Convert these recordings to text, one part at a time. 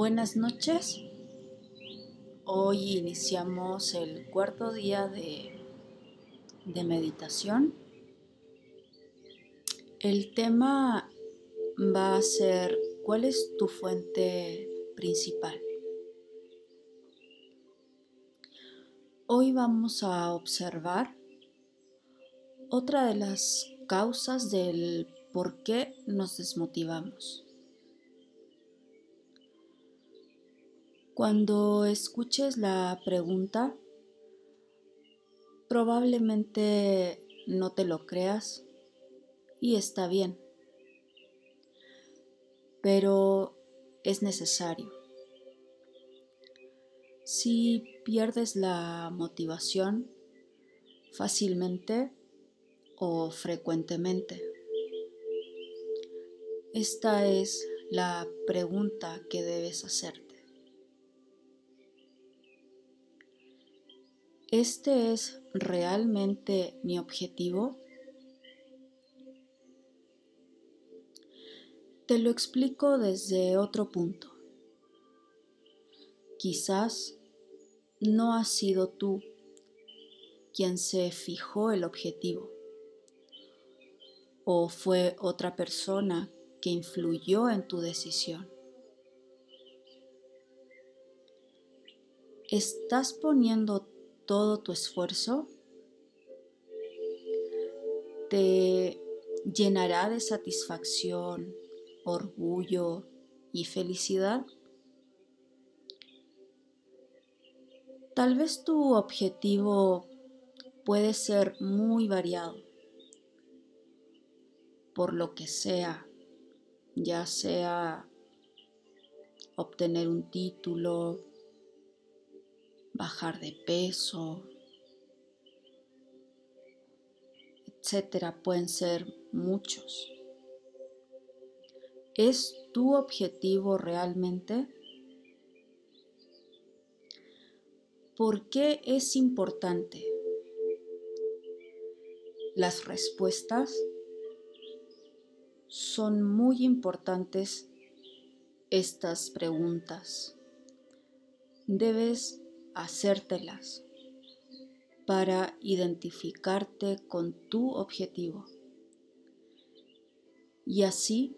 Buenas noches. Hoy iniciamos el cuarto día de, de, meditación. El tema va a ser ¿cuál es tu fuente principal? Hoy vamos a observar otra de las causas del por qué nos desmotivamos. Cuando escuches la pregunta, probablemente no te lo creas y está bien, pero es necesario. Si pierdes la motivación fácilmente o frecuentemente, esta es la pregunta que debes hacerte. ¿Este es realmente mi objetivo? Te lo explico desde otro punto. Quizás no has sido tú quien se fijó el objetivo o fue otra persona que influyó en tu decisión. ¿Estás poniendo todo tu esfuerzo te llenará de satisfacción, orgullo y felicidad. Tal vez tu objetivo puede ser muy variado, por lo que sea, ya sea obtener un título, bajar de peso, etcétera, pueden ser muchos. ¿Es tu objetivo realmente? ¿Por qué es importante? Las respuestas son muy importantes estas preguntas. Debes hacértelas para identificarte con tu objetivo. Y así,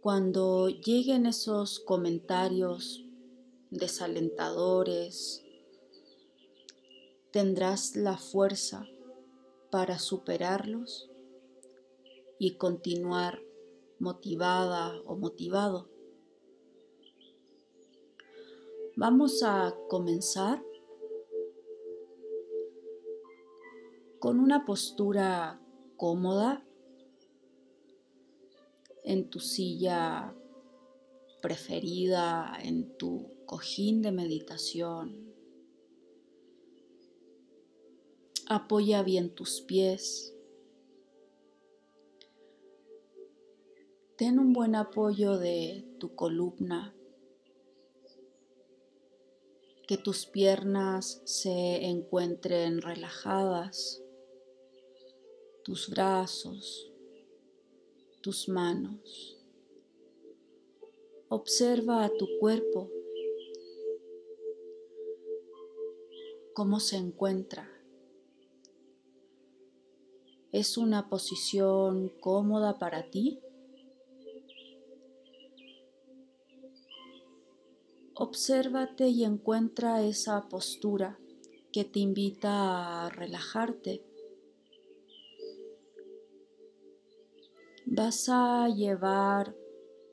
cuando lleguen esos comentarios desalentadores, tendrás la fuerza para superarlos y continuar motivada o motivado Vamos a comenzar con una postura cómoda en tu silla preferida, en tu cojín de meditación. Apoya bien tus pies. Ten un buen apoyo de tu columna que tus piernas se encuentren relajadas, tus brazos, tus manos. Observa a tu cuerpo, cómo se encuentra. ¿Es una posición cómoda para ti? Obsérvate y encuentra esa postura que te invita a relajarte. Vas a llevar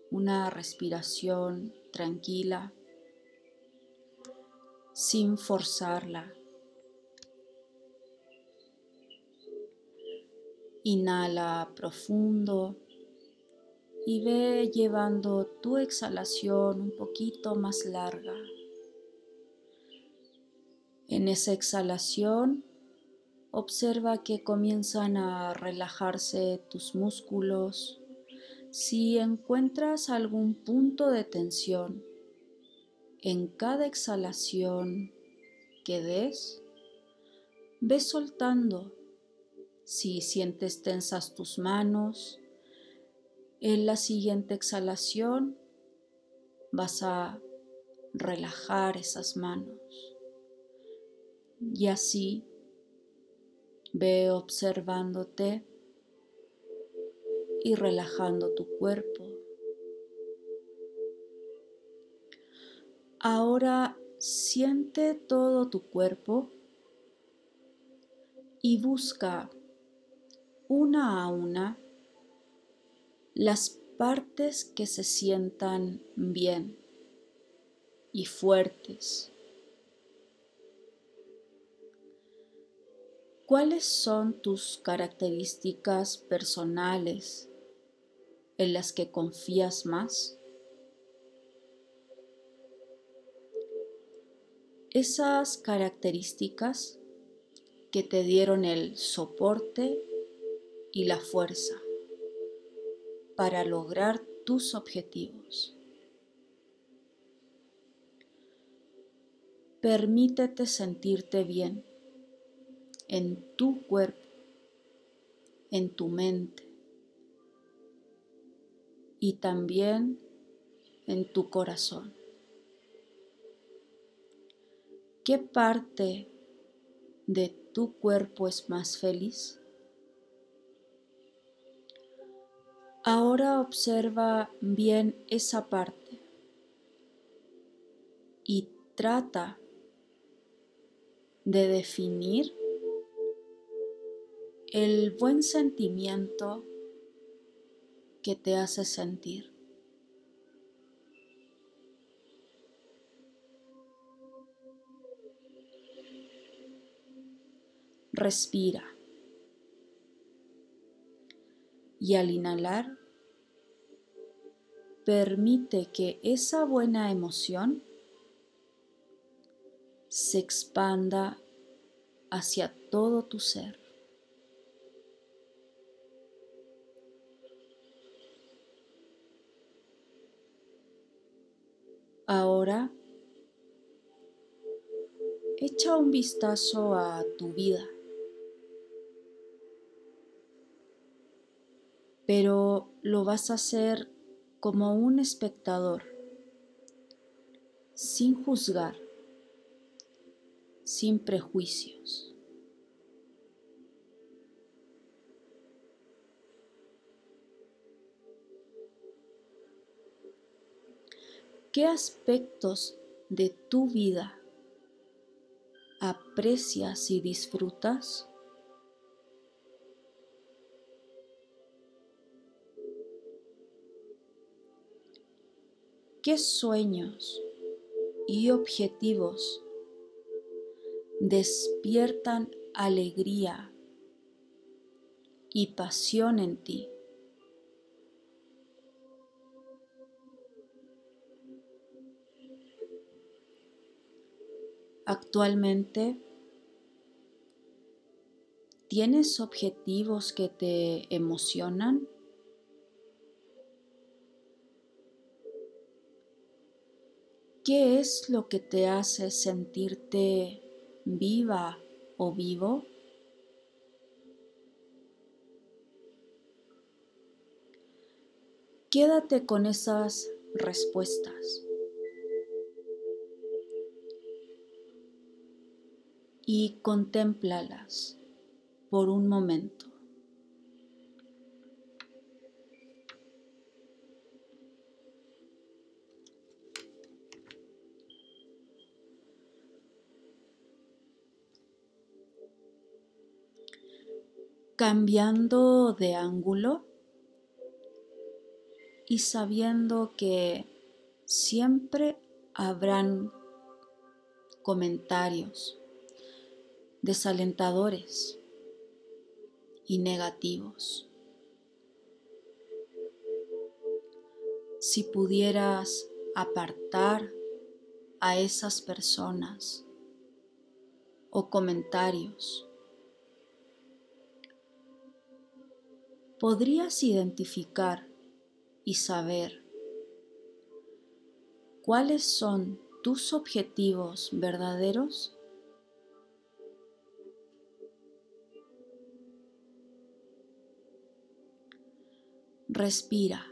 una respiración tranquila, sin forzarla. Inhala profundo y ve llevando tu exhalación un poquito más larga. En esa exhalación, observa que comienzan a relajarse tus músculos. Si encuentras algún punto de tensión en cada exhalación que des, ve soltando. Si sientes tensas tus manos, en la siguiente exhalación, vas a relajar esas manos y así ve observándote y relajando tu cuerpo. Ahora siente todo tu cuerpo y busca una a una las partes que se sientan bien y fuertes. ¿Cuáles son tus características personales en las que confías más? Esas características que te dieron el soporte y la fuerza para lograr tus objetivos. Permítete sentirte bien en tu cuerpo, en tu mente y también en tu corazón. ¿Qué parte de tu cuerpo es más feliz? Ahora observa bien esa parte y trata de definir el buen sentimiento que te hace sentir. Respira. Y al inhalar, permite que esa buena emoción se expanda hacia todo tu ser. Ahora, echa un vistazo a tu vida, pero lo vas a hacer como un espectador, sin juzgar, sin prejuicios. ¿Qué aspectos de tu vida aprecias y disfrutas? ¿Qué sueños y objetivos despiertan alegría y pasión en ti? Actualmente, ¿tienes objetivos que te emocionan? ¿Qué es lo que te hace sentirte viva o vivo? Quédate con esas respuestas. y contémplalas por un momento. Cambiando de ángulo y sabiendo que siempre habrán comentarios desalentadores y negativos. Si pudieras apartar a esas personas o comentarios, podrías identificar y saber cuáles son tus objetivos verdaderos respira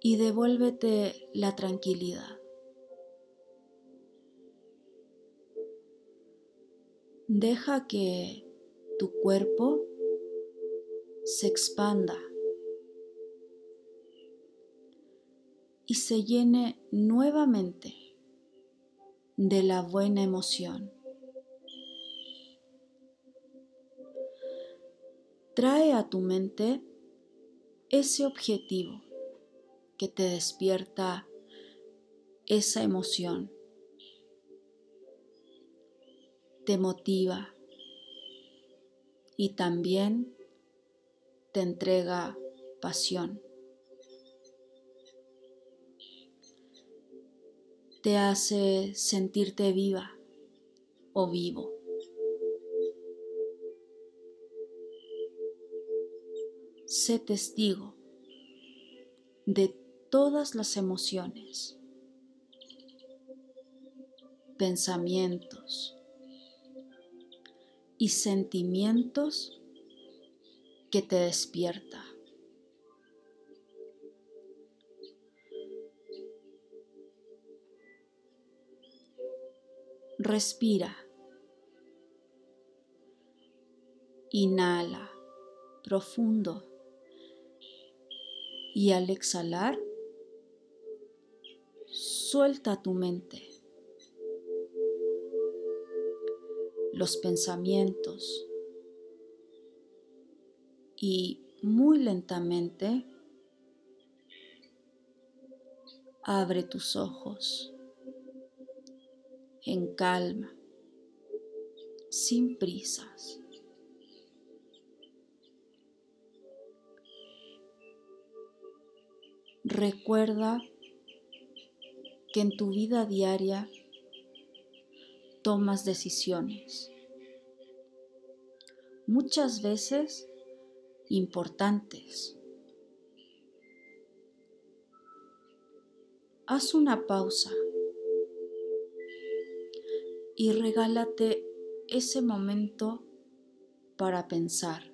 y devuélvete la tranquilidad. Deja que tu cuerpo se expanda y se llene nuevamente de la buena emoción. Trae a tu mente ese objetivo que te despierta esa emoción, te motiva y también te entrega pasión. Te hace sentirte viva o vivo. Sé testigo de todas las emociones, pensamientos y sentimientos que te despierta. Respira. Inhala profundo y al exhalar, suelta tu mente. Los pensamientos y muy lentamente abre tus ojos en calma, sin prisas. Recuerda que en tu vida diaria tomas decisiones, muchas veces importantes. Haz una pausa y regálate ese momento para pensar.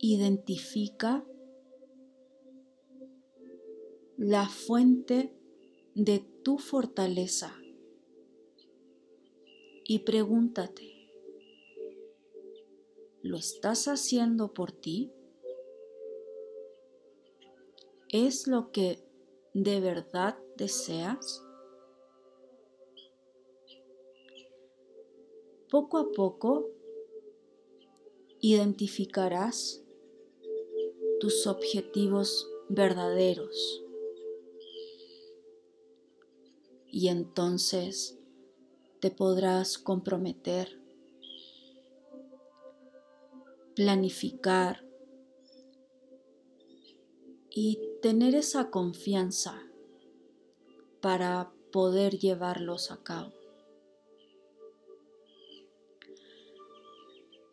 Identifica la fuente de tu fortaleza y pregúntate, ¿lo estás haciendo por ti? ¿Es lo que de verdad deseas? Poco a poco identificarás tus objetivos verdaderos y entonces te podrás comprometer, planificar y tener esa confianza para poder llevarlos a cabo.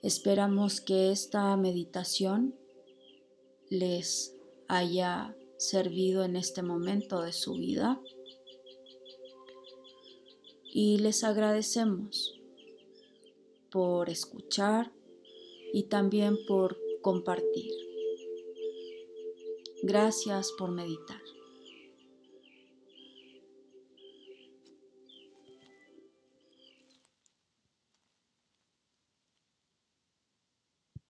Esperamos que esta meditación les haya servido en este momento de su vida y les agradecemos por escuchar y también por compartir. Gracias por meditar.